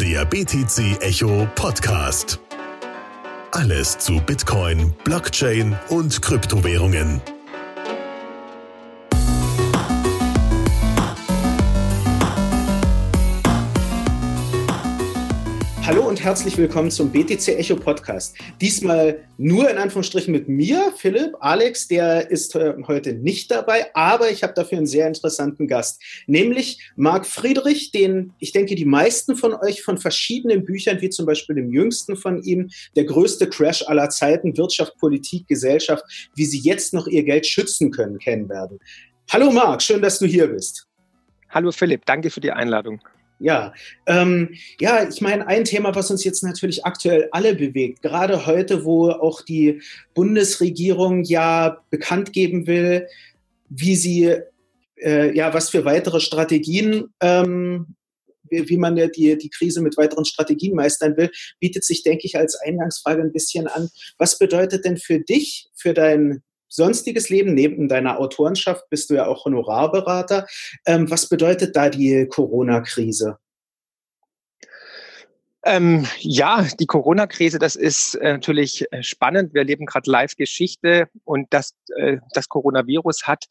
Der BTC Echo Podcast. Alles zu Bitcoin, Blockchain und Kryptowährungen. Hallo und herzlich willkommen zum BTC Echo Podcast. Diesmal nur in Anführungsstrichen mit mir, Philipp. Alex, der ist äh, heute nicht dabei, aber ich habe dafür einen sehr interessanten Gast, nämlich Marc Friedrich, den ich denke, die meisten von euch von verschiedenen Büchern, wie zum Beispiel dem jüngsten von ihm, der größte Crash aller Zeiten, Wirtschaft, Politik, Gesellschaft, wie sie jetzt noch ihr Geld schützen können, kennen werden. Hallo Marc, schön, dass du hier bist. Hallo Philipp, danke für die Einladung. Ja, ähm, ja, ich meine, ein Thema, was uns jetzt natürlich aktuell alle bewegt, gerade heute, wo auch die Bundesregierung ja bekannt geben will, wie sie, äh, ja, was für weitere Strategien, ähm, wie, wie man ja die, die Krise mit weiteren Strategien meistern will, bietet sich, denke ich, als Eingangsfrage ein bisschen an. Was bedeutet denn für dich, für dein sonstiges Leben, neben deiner Autorenschaft bist du ja auch Honorarberater. Ähm, was bedeutet da die Corona-Krise? Ähm, ja, die Corona-Krise, das ist äh, natürlich äh, spannend. Wir erleben gerade Live-Geschichte und das, äh, das Coronavirus hat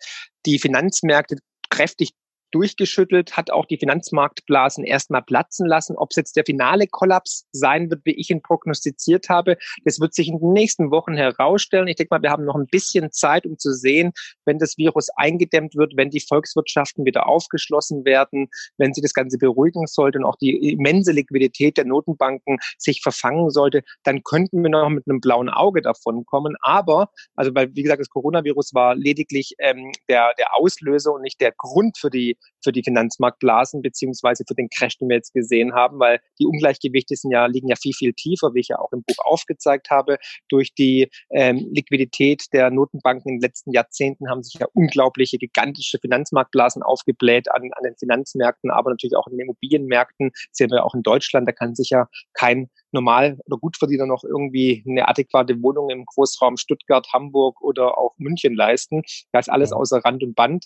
die Finanzmärkte kräftig durchgeschüttelt, hat auch die Finanzmarktblasen erstmal platzen lassen. Ob es jetzt der finale Kollaps sein wird, wie ich ihn prognostiziert habe, das wird sich in den nächsten Wochen herausstellen. Ich denke mal, wir haben noch ein bisschen Zeit, um zu sehen, wenn das Virus eingedämmt wird, wenn die Volkswirtschaften wieder aufgeschlossen werden, wenn sich das Ganze beruhigen sollte und auch die immense Liquidität der Notenbanken sich verfangen sollte, dann könnten wir noch mit einem blauen Auge davon kommen. Aber, also weil, wie gesagt, das Coronavirus war lediglich ähm, der, der Auslöser und nicht der Grund für die für die Finanzmarktblasen beziehungsweise für den Crash, den wir jetzt gesehen haben, weil die Ungleichgewichte sind ja, liegen ja viel, viel tiefer, wie ich ja auch im Buch aufgezeigt habe. Durch die ähm, Liquidität der Notenbanken in den letzten Jahrzehnten haben sich ja unglaubliche, gigantische Finanzmarktblasen aufgebläht an, an den Finanzmärkten, aber natürlich auch in den Immobilienmärkten. Das sehen wir auch in Deutschland, da kann sich ja kein normal oder Gutverdiener noch irgendwie eine adäquate Wohnung im Großraum Stuttgart, Hamburg oder auch München leisten. Da ist alles außer Rand und Band.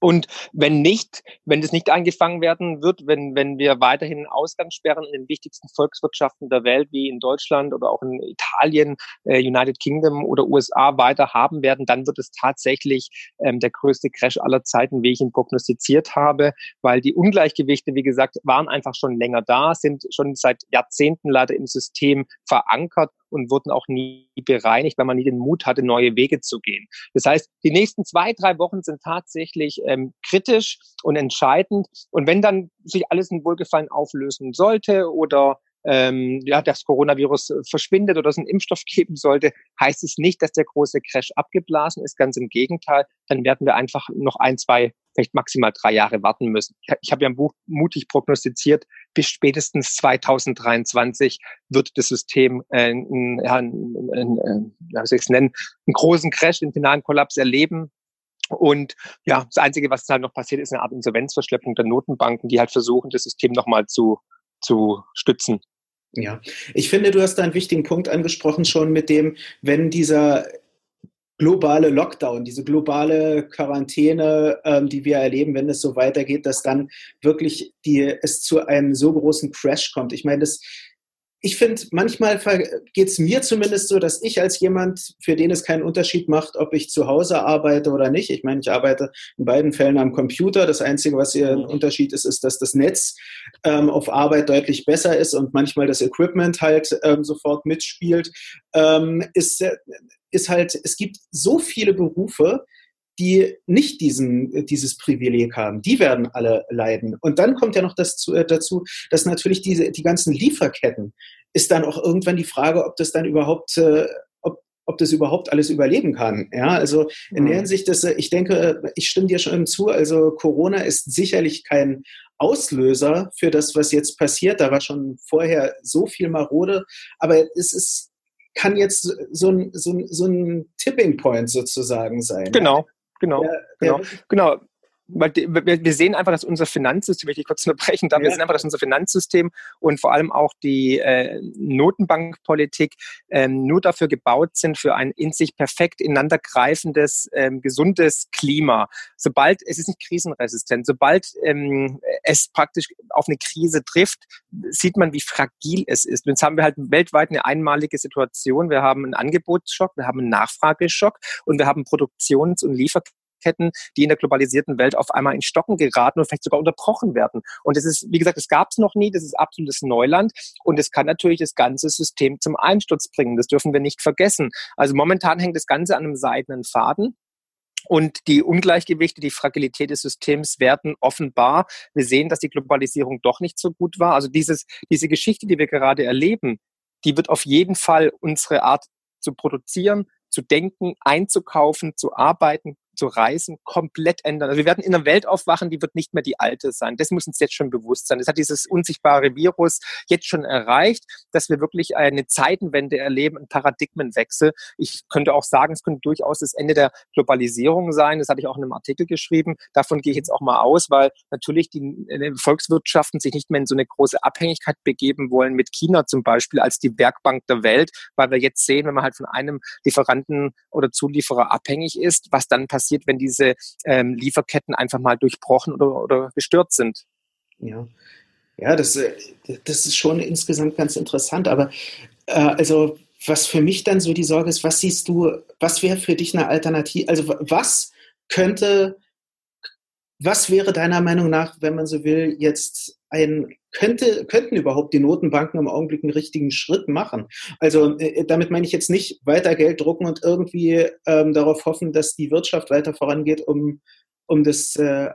Und wenn nicht, wenn das nicht angefangen werden wird, wenn, wenn wir weiterhin Ausgangssperren in den wichtigsten Volkswirtschaften der Welt, wie in Deutschland oder auch in Italien, äh, United Kingdom oder USA weiter haben werden, dann wird es tatsächlich ähm, der größte Crash aller Zeiten, wie ich ihn prognostiziert habe, weil die Ungleichgewichte, wie gesagt, waren einfach schon länger da, sind schon seit Jahrzehnten leider im System verankert und wurden auch nie bereinigt, weil man nie den Mut hatte, neue Wege zu gehen. Das heißt, die nächsten zwei, drei Wochen sind tatsächlich ähm, kritisch und entscheidend. Und wenn dann sich alles in Wohlgefallen auflösen sollte oder ähm, ja, das Coronavirus verschwindet oder es einen Impfstoff geben sollte, heißt es nicht, dass der große Crash abgeblasen ist. Ganz im Gegenteil, dann werden wir einfach noch ein, zwei, vielleicht maximal drei Jahre warten müssen. Ich habe ja im Buch mutig prognostiziert, bis spätestens 2023 wird das System äh, ein, ja, ein, ein, ein, wie soll ich es nennen, einen großen Crash, den finalen Kollaps erleben. Und ja, das Einzige, was halt noch passiert, ist eine Art Insolvenzverschleppung der Notenbanken, die halt versuchen, das System nochmal zu, zu stützen. Ja, ich finde, du hast da einen wichtigen Punkt angesprochen schon mit dem, wenn dieser globale Lockdown, diese globale Quarantäne, ähm, die wir erleben, wenn es so weitergeht, dass dann wirklich die, es zu einem so großen Crash kommt. Ich meine, das ich finde, manchmal geht es mir zumindest so, dass ich als jemand, für den es keinen Unterschied macht, ob ich zu Hause arbeite oder nicht. Ich meine, ich arbeite in beiden Fällen am Computer. Das Einzige, was hier ein mhm. Unterschied ist, ist, dass das Netz ähm, auf Arbeit deutlich besser ist und manchmal das Equipment halt ähm, sofort mitspielt. Ähm, ist, äh, ist halt, es gibt so viele Berufe, die nicht diesen, dieses Privileg haben. Die werden alle leiden. Und dann kommt ja noch das zu, äh, dazu, dass natürlich diese, die ganzen Lieferketten ist dann auch irgendwann die Frage, ob das dann überhaupt, äh, ob, ob das überhaupt alles überleben kann. Ja, also in mhm. der Hinsicht, dass, äh, ich denke, ich stimme dir schon zu, also Corona ist sicherlich kein Auslöser für das, was jetzt passiert. Da war schon vorher so viel Marode, aber es ist, kann jetzt so ein, so ein, so ein Tipping Point sozusagen sein. Genau. Genau, der, genau, genau. Weil wir sehen einfach, dass unser Finanzsystem, ich kurz unterbrechen darf, ja. wir sehen einfach, dass unser Finanzsystem und vor allem auch die äh, Notenbankpolitik ähm, nur dafür gebaut sind, für ein in sich perfekt ineinander greifendes, ähm, gesundes Klima. Sobald, es ist nicht krisenresistent, sobald ähm, es praktisch auf eine Krise trifft, sieht man, wie fragil es ist. Und jetzt haben wir halt weltweit eine einmalige Situation. Wir haben einen Angebotsschock, wir haben einen Nachfrageschock und wir haben Produktions- und Lieferketten Lieferketten, die in der globalisierten Welt auf einmal in Stocken geraten und vielleicht sogar unterbrochen werden. Und das ist, wie gesagt, das gab es noch nie, das ist absolutes Neuland und es kann natürlich das ganze System zum Einsturz bringen. Das dürfen wir nicht vergessen. Also momentan hängt das Ganze an einem seidenen Faden. Und die Ungleichgewichte, die Fragilität des Systems werden offenbar. Wir sehen, dass die Globalisierung doch nicht so gut war. Also dieses, diese Geschichte, die wir gerade erleben, die wird auf jeden Fall unsere Art zu produzieren, zu denken, einzukaufen, zu arbeiten, zu reisen, komplett ändern. Also wir werden in einer Welt aufwachen, die wird nicht mehr die alte sein. Das muss uns jetzt schon bewusst sein. Das hat dieses unsichtbare Virus jetzt schon erreicht, dass wir wirklich eine Zeitenwende erleben, einen Paradigmenwechsel. Ich könnte auch sagen, es könnte durchaus das Ende der Globalisierung sein. Das hatte ich auch in einem Artikel geschrieben. Davon gehe ich jetzt auch mal aus, weil natürlich die äh, Volkswirtschaften sich nicht mehr in so eine große Abhängigkeit begeben wollen mit China zum Beispiel als die Werkbank der Welt, weil wir jetzt sehen, wenn man halt von einem Lieferanten oder Zulieferer abhängig ist, was dann passiert passiert, wenn diese ähm, Lieferketten einfach mal durchbrochen oder, oder gestört sind. Ja. Ja, das, äh, das ist schon insgesamt ganz interessant. Aber äh, also, was für mich dann so die Sorge ist, was siehst du, was wäre für dich eine Alternative? Also, was könnte, was wäre deiner Meinung nach, wenn man so will, jetzt ein, könnte, könnten überhaupt die Notenbanken im Augenblick einen richtigen Schritt machen? Also äh, damit meine ich jetzt nicht weiter Geld drucken und irgendwie ähm, darauf hoffen, dass die Wirtschaft weiter vorangeht, um, um das äh,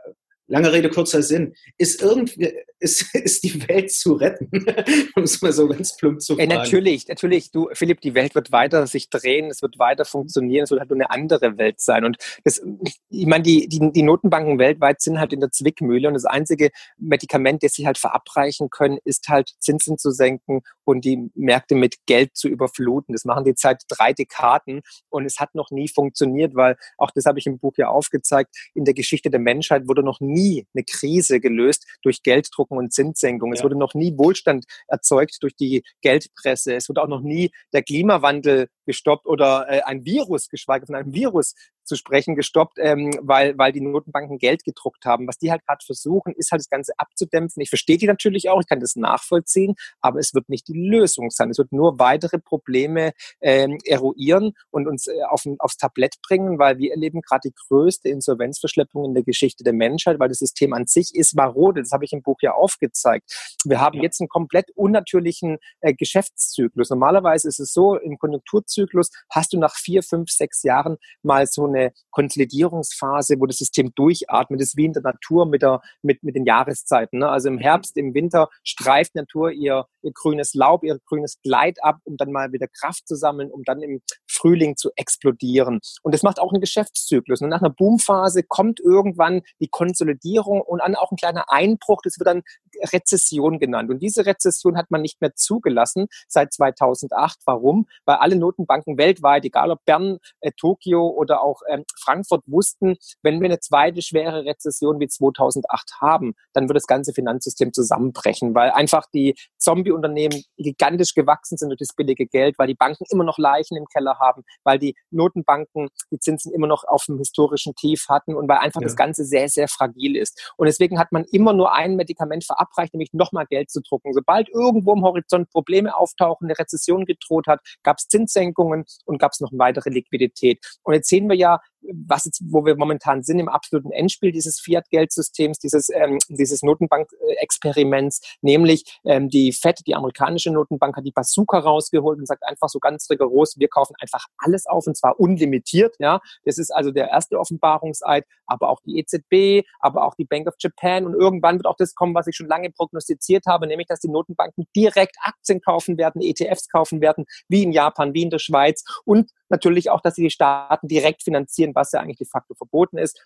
Lange Rede, kurzer Sinn. Ist irgendwie, ist, ist die Welt zu retten? um es mal so ganz plump zu fragen. Ja, natürlich, natürlich. Du, Philipp, die Welt wird weiter sich drehen, es wird weiter funktionieren, es wird halt nur eine andere Welt sein. Und das, ich meine, die, die, die Notenbanken weltweit sind halt in der Zwickmühle und das einzige Medikament, das sie halt verabreichen können, ist halt Zinsen zu senken und die Märkte mit Geld zu überfluten. Das machen die seit drei Dekaden und es hat noch nie funktioniert, weil auch das habe ich im Buch ja aufgezeigt, in der Geschichte der Menschheit wurde noch nie eine Krise gelöst durch Gelddrucken und Zinssenkungen. Ja. Es wurde noch nie Wohlstand erzeugt durch die Geldpresse. Es wurde auch noch nie der Klimawandel gestoppt oder äh, ein Virus, geschweige von einem Virus zu sprechen, gestoppt, ähm, weil, weil die Notenbanken Geld gedruckt haben. Was die halt gerade versuchen, ist halt das Ganze abzudämpfen. Ich verstehe die natürlich auch, ich kann das nachvollziehen, aber es wird nicht die Lösung sein. Es wird nur weitere Probleme ähm, eruieren und uns äh, auf, aufs Tablett bringen, weil wir erleben gerade die größte Insolvenzverschleppung in der Geschichte der Menschheit, weil das System an sich ist marode. Das habe ich im Buch ja aufgezeigt. Wir haben ja. jetzt einen komplett unnatürlichen äh, Geschäftszyklus. Normalerweise ist es so, im Konjunkturzyklus hast du nach vier, fünf, sechs Jahren mal so eine Konsolidierungsphase, wo das System durchatmet. Das ist wie in der Natur mit, der, mit, mit den Jahreszeiten. Ne? Also im Herbst, im Winter streift Natur ihr, ihr grünes Laub, ihr grünes Kleid ab, um dann mal wieder Kraft zu sammeln, um dann im Frühling zu explodieren. Und das macht auch einen Geschäftszyklus. Und nach einer Boomphase kommt irgendwann die Konsolidierung und dann auch ein kleiner Einbruch. Das wird dann Rezession genannt. Und diese Rezession hat man nicht mehr zugelassen seit 2008. Warum? Weil alle Notenbanken weltweit, egal ob Bern, äh, Tokio oder auch ähm, Frankfurt, wussten, wenn wir eine zweite schwere Rezession wie 2008 haben, dann wird das ganze Finanzsystem zusammenbrechen, weil einfach die Zombie-Unternehmen gigantisch gewachsen sind durch das billige Geld, weil die Banken immer noch Leichen im Keller haben, weil die Notenbanken die Zinsen immer noch auf dem historischen Tief hatten und weil einfach ja. das Ganze sehr, sehr fragil ist. Und deswegen hat man immer nur ein Medikament verabreicht, nämlich nochmal Geld zu drucken. Sobald irgendwo im Horizont Probleme auftauchen, eine Rezession gedroht hat, gab es Zinssenkungen und gab es noch weitere Liquidität. Und jetzt sehen wir ja, was jetzt, wo wir momentan sind, im absoluten Endspiel dieses Fiat-Geldsystems, dieses, ähm, dieses Notenbank-Experiments, nämlich ähm, die FED, die amerikanische Notenbank, hat die Bazooka rausgeholt und sagt einfach so ganz rigoros, wir kaufen einfach alles auf und zwar unlimitiert. Ja, Das ist also der erste Offenbarungseid, aber auch die EZB, aber auch die Bank of Japan und irgendwann wird auch das kommen, was ich schon lange prognostiziert habe, nämlich, dass die Notenbanken direkt Aktien kaufen werden, ETFs kaufen werden, wie in Japan, wie in der Schweiz und natürlich auch, dass sie die Staaten direkt finanzieren, was ja eigentlich de facto verboten ist.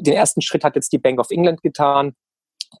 Den ersten Schritt hat jetzt die Bank of England getan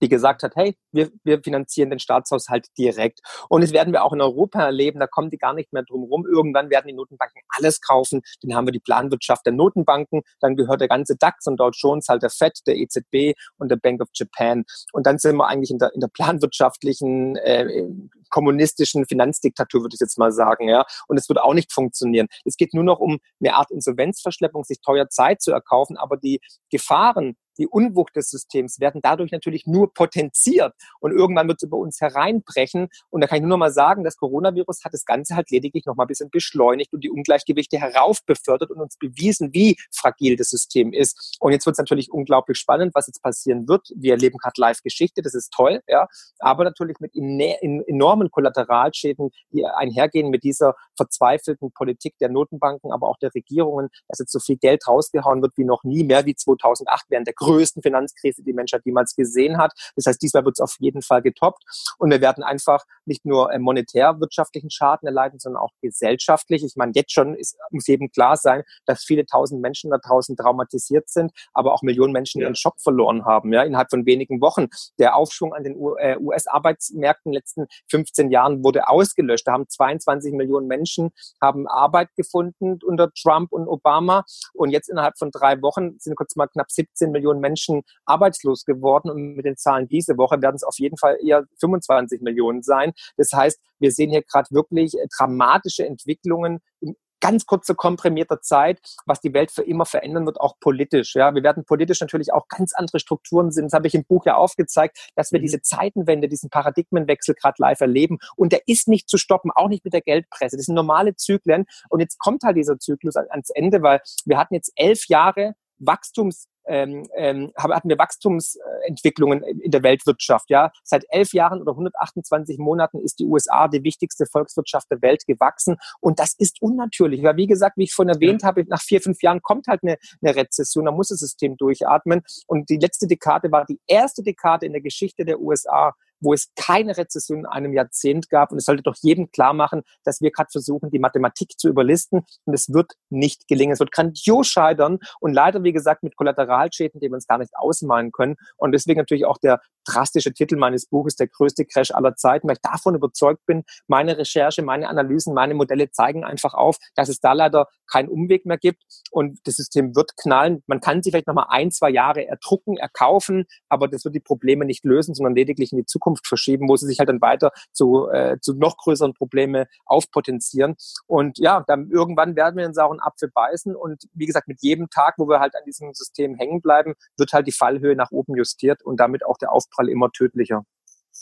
die gesagt hat, hey, wir, wir finanzieren den Staatshaushalt direkt. Und das werden wir auch in Europa erleben, da kommen die gar nicht mehr drum rum. Irgendwann werden die Notenbanken alles kaufen. Dann haben wir die Planwirtschaft der Notenbanken, dann gehört der ganze DAX und Dow Jones halt der FED, der EZB und der Bank of Japan. Und dann sind wir eigentlich in der, in der planwirtschaftlichen, äh, kommunistischen Finanzdiktatur, würde ich jetzt mal sagen. ja. Und es wird auch nicht funktionieren. Es geht nur noch um eine Art Insolvenzverschleppung, sich teuer Zeit zu erkaufen, aber die Gefahren, die Unwucht des Systems werden dadurch natürlich nur potenziert und irgendwann wird es über uns hereinbrechen. Und da kann ich nur noch mal sagen, das Coronavirus hat das Ganze halt lediglich noch mal ein bisschen beschleunigt und die Ungleichgewichte heraufbefördert und uns bewiesen, wie fragil das System ist. Und jetzt wird es natürlich unglaublich spannend, was jetzt passieren wird. Wir erleben gerade Live-Geschichte, das ist toll, ja, aber natürlich mit enormen Kollateralschäden, die einhergehen mit dieser verzweifelten Politik der Notenbanken, aber auch der Regierungen, dass jetzt so viel Geld rausgehauen wird wie noch nie, mehr wie 2008 während der größten Finanzkrise, die Menschheit jemals gesehen hat. Das heißt, diesmal wird es auf jeden Fall getoppt. Und wir werden einfach nicht nur äh, monetär wirtschaftlichen Schaden erleiden, sondern auch gesellschaftlich. Ich meine, jetzt schon ist, muss jedem klar sein, dass viele tausend Menschen da draußen traumatisiert sind, aber auch Millionen Menschen ihren Job verloren haben, ja, innerhalb von wenigen Wochen. Der Aufschwung an den US-Arbeitsmärkten in den letzten 15 Jahren wurde ausgelöscht. Da haben 22 Millionen Menschen haben Arbeit gefunden unter Trump und Obama. Und jetzt innerhalb von drei Wochen sind kurz mal knapp 17 Millionen Millionen Menschen arbeitslos geworden und mit den Zahlen diese Woche werden es auf jeden Fall eher 25 Millionen sein. Das heißt, wir sehen hier gerade wirklich äh, dramatische Entwicklungen in ganz kurzer komprimierter Zeit, was die Welt für immer verändern wird, auch politisch. Ja, wir werden politisch natürlich auch ganz andere Strukturen sehen. Das habe ich im Buch ja aufgezeigt, dass wir mhm. diese Zeitenwende, diesen Paradigmenwechsel gerade live erleben. Und der ist nicht zu stoppen, auch nicht mit der Geldpresse. Das sind normale Zyklen. Und jetzt kommt halt dieser Zyklus ans Ende, weil wir hatten jetzt elf Jahre Wachstums ähm, ähm, hatten wir Wachstumsentwicklungen in der Weltwirtschaft. Ja, seit elf Jahren oder 128 Monaten ist die USA die wichtigste Volkswirtschaft der Welt gewachsen und das ist unnatürlich. Weil wie gesagt, wie ich vorhin erwähnt habe, nach vier fünf Jahren kommt halt eine, eine Rezession, da muss das System durchatmen und die letzte Dekade war die erste Dekade in der Geschichte der USA, wo es keine Rezession in einem Jahrzehnt gab. Und es sollte doch jedem klar machen, dass wir gerade versuchen, die Mathematik zu überlisten. Und es wird nicht gelingen. Es wird grandios scheitern. Und leider, wie gesagt, mit Kollateralschäden, die wir uns gar nicht ausmalen können. Und deswegen natürlich auch der drastische Titel meines Buches, der größte Crash aller Zeiten, weil ich davon überzeugt bin, meine Recherche, meine Analysen, meine Modelle zeigen einfach auf, dass es da leider keinen Umweg mehr gibt und das System wird knallen. Man kann sie vielleicht nochmal ein, zwei Jahre erdrucken, erkaufen, aber das wird die Probleme nicht lösen, sondern lediglich in die Zukunft verschieben, wo sie sich halt dann weiter zu, äh, zu noch größeren Probleme aufpotenzieren. Und ja, dann irgendwann werden wir den sauren Apfel beißen und wie gesagt, mit jedem Tag, wo wir halt an diesem System hängen bleiben, wird halt die Fallhöhe nach oben justiert und damit auch der Aufprall immer tödlicher.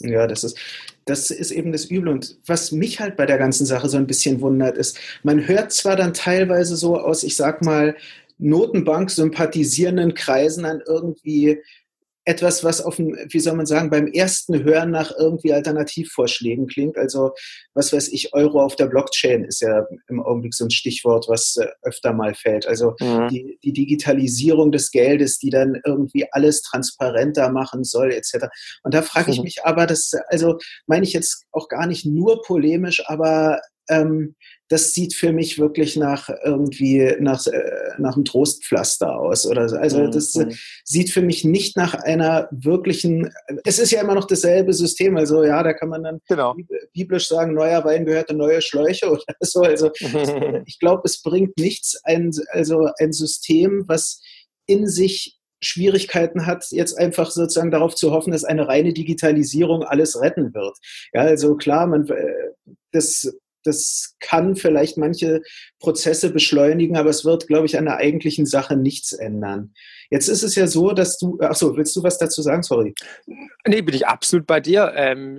Ja, das ist, das ist eben das Übel. Und was mich halt bei der ganzen Sache so ein bisschen wundert, ist, man hört zwar dann teilweise so aus, ich sag mal, Notenbank sympathisierenden Kreisen an irgendwie etwas, was auf dem, wie soll man sagen, beim ersten Hören nach irgendwie Alternativvorschlägen klingt. Also, was weiß ich, Euro auf der Blockchain ist ja im Augenblick so ein Stichwort, was äh, öfter mal fällt. Also mhm. die, die Digitalisierung des Geldes, die dann irgendwie alles transparenter machen soll, etc. Und da frage ich mhm. mich aber, das, also meine ich jetzt auch gar nicht nur polemisch, aber ähm, das sieht für mich wirklich nach irgendwie nach, äh, nach einem Trostpflaster aus oder so. Also mhm, das mhm. sieht für mich nicht nach einer wirklichen, es ist ja immer noch dasselbe System, also ja, da kann man dann genau. biblisch sagen, neuer Wein gehört in neue Schläuche oder so. Also ich glaube, es bringt nichts, ein, also ein System, was in sich Schwierigkeiten hat, jetzt einfach sozusagen darauf zu hoffen, dass eine reine Digitalisierung alles retten wird. Ja, also klar, man, äh, das das kann vielleicht manche Prozesse beschleunigen, aber es wird, glaube ich, an der eigentlichen Sache nichts ändern. Jetzt ist es ja so, dass du, achso, willst du was dazu sagen? Sorry. Nee, bin ich absolut bei dir. Ähm,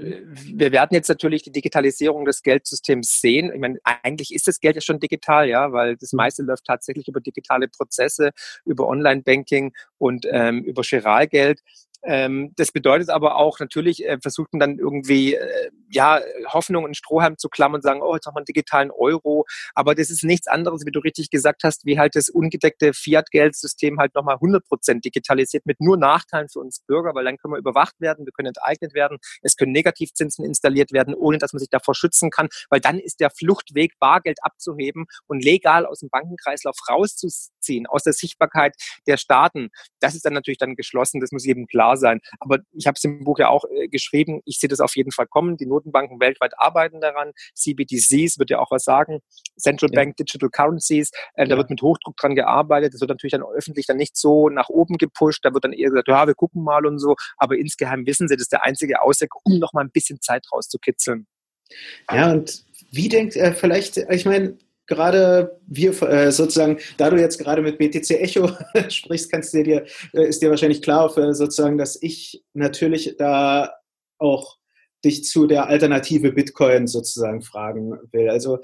wir werden jetzt natürlich die Digitalisierung des Geldsystems sehen. Ich meine, eigentlich ist das Geld ja schon digital, ja, weil das meiste läuft tatsächlich über digitale Prozesse, über Online-Banking und ähm, über Chiralgeld. Ähm, das bedeutet aber auch, natürlich äh, versucht man dann irgendwie, äh, ja, Hoffnung, einen Strohhalm zu klammern und sagen, oh, jetzt haben wir einen digitalen Euro. Aber das ist nichts anderes, wie du richtig gesagt hast, wie halt das ungedeckte Fiat-Geldsystem halt nochmal 100 Prozent digitalisiert mit nur Nachteilen für uns Bürger, weil dann können wir überwacht werden, wir können enteignet werden, es können Negativzinsen installiert werden, ohne dass man sich davor schützen kann, weil dann ist der Fluchtweg, Bargeld abzuheben und legal aus dem Bankenkreislauf rauszuziehen, aus der Sichtbarkeit der Staaten. Das ist dann natürlich dann geschlossen, das muss jedem klar sein. Aber ich habe es im Buch ja auch äh, geschrieben, ich sehe das auf jeden Fall kommen. Die Notenbanken weltweit arbeiten daran. CBDCs wird ja auch was sagen. Central ja. Bank Digital Currencies. Äh, ja. Da wird mit Hochdruck dran gearbeitet. Das wird natürlich dann öffentlich dann nicht so nach oben gepusht. Da wird dann eher gesagt, ja, wir gucken mal und so. Aber insgeheim wissen sie, das ist der einzige Ausweg, um noch mal ein bisschen Zeit rauszukitzeln. Ja, und wie denkt er vielleicht, ich meine, gerade wir äh, sozusagen, da du jetzt gerade mit BTC Echo sprichst, kannst du dir, äh, ist dir wahrscheinlich klar, für sozusagen, dass ich natürlich da auch dich zu der Alternative Bitcoin sozusagen fragen will. Also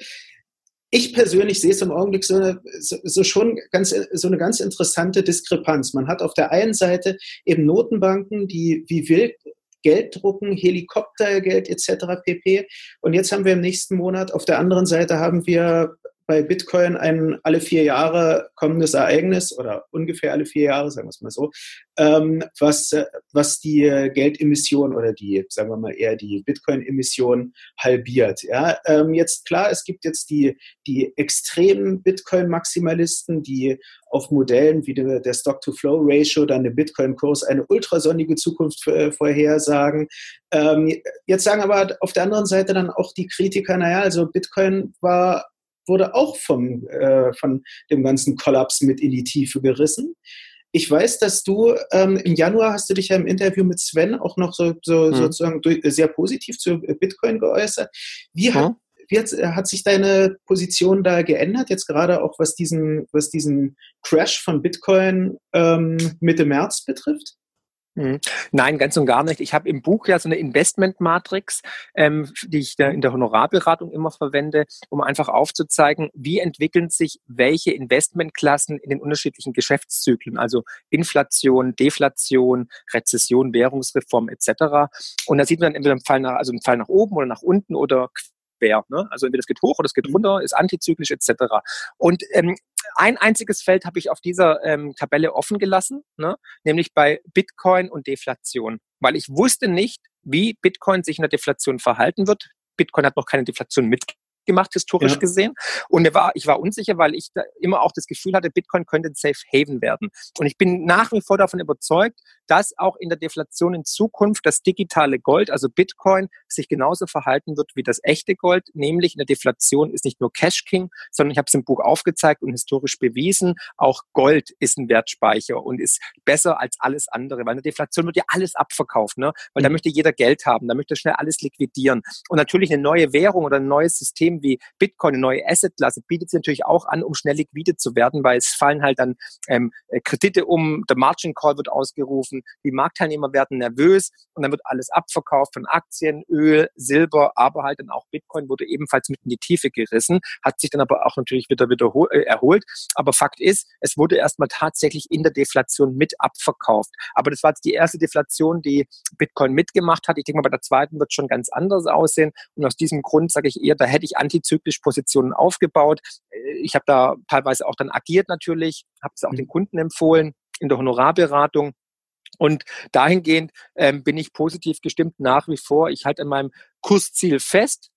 ich persönlich sehe es im Augenblick so, eine, so, schon ganz, so eine ganz interessante Diskrepanz. Man hat auf der einen Seite eben Notenbanken, die wie wild Geld drucken, Helikoptergeld etc. pp. Und jetzt haben wir im nächsten Monat auf der anderen Seite haben wir bei Bitcoin ein alle vier Jahre kommendes Ereignis oder ungefähr alle vier Jahre, sagen wir es mal so, ähm, was, was die Geldemission oder die, sagen wir mal eher die Bitcoin-Emission halbiert. Ja, ähm, jetzt klar, es gibt jetzt die, die extremen Bitcoin-Maximalisten, die auf Modellen wie der, der Stock-to-Flow-Ratio dann den Bitcoin-Kurs eine ultrasonnige Zukunft äh, vorhersagen. Ähm, jetzt sagen aber auf der anderen Seite dann auch die Kritiker, naja, also Bitcoin war wurde auch vom, äh, von dem ganzen Kollaps mit in die Tiefe gerissen. Ich weiß, dass du ähm, im Januar hast du dich ja im Interview mit Sven auch noch so, so mhm. sozusagen durch, sehr positiv zu Bitcoin geäußert. Wie hat, wie hat, hat sich deine Position da geändert, jetzt gerade auch was diesen, was diesen Crash von Bitcoin ähm, Mitte März betrifft? Mhm. Nein, ganz und gar nicht. Ich habe im Buch ja so eine Investment-Matrix, ähm, die ich in der Honorarberatung immer verwende, um einfach aufzuzeigen, wie entwickeln sich welche Investmentklassen in den unterschiedlichen Geschäftszyklen, also Inflation, Deflation, Rezession, Währungsreform etc. Und da sieht man entweder einen Fall nach, also einen Fall nach oben oder nach unten oder quer. Ne? Also entweder es geht hoch oder es geht mhm. runter, ist antizyklisch etc. Und ähm, ein einziges Feld habe ich auf dieser ähm, Tabelle offen gelassen, ne? nämlich bei Bitcoin und Deflation, weil ich wusste nicht, wie Bitcoin sich in der Deflation verhalten wird. Bitcoin hat noch keine Deflation mit gemacht, historisch ja. gesehen. Und er war, ich war unsicher, weil ich da immer auch das Gefühl hatte, Bitcoin könnte ein Safe Haven werden. Und ich bin nach wie vor davon überzeugt, dass auch in der Deflation in Zukunft das digitale Gold, also Bitcoin, sich genauso verhalten wird wie das echte Gold. Nämlich in der Deflation ist nicht nur Cash King, sondern ich habe es im Buch aufgezeigt und historisch bewiesen, auch Gold ist ein Wertspeicher und ist besser als alles andere. Weil in der Deflation wird ja alles abverkauft, ne? weil da mhm. möchte jeder Geld haben, da möchte schnell alles liquidieren. Und natürlich eine neue Währung oder ein neues System System wie Bitcoin, eine neue Assetklasse, bietet sich natürlich auch an, um schnell liquide zu werden, weil es fallen halt dann ähm, äh, Kredite um, der Margin Call wird ausgerufen, die Marktteilnehmer werden nervös und dann wird alles abverkauft von Aktien, Öl, Silber, aber halt dann auch Bitcoin wurde ebenfalls mit in die Tiefe gerissen, hat sich dann aber auch natürlich wieder, wieder äh, erholt. Aber Fakt ist, es wurde erstmal tatsächlich in der Deflation mit abverkauft. Aber das war jetzt die erste Deflation, die Bitcoin mitgemacht hat. Ich denke mal, bei der zweiten wird es schon ganz anders aussehen. Und aus diesem Grund sage ich eher, da hätte ich antizyklisch Positionen aufgebaut. Äh, ich habe da teilweise auch dann agiert natürlich, habe es auch den mhm. Kunden empfohlen in der Honorarberatung. Und dahingehend ähm, bin ich positiv gestimmt nach wie vor. Ich halte an meinem Kursziel fest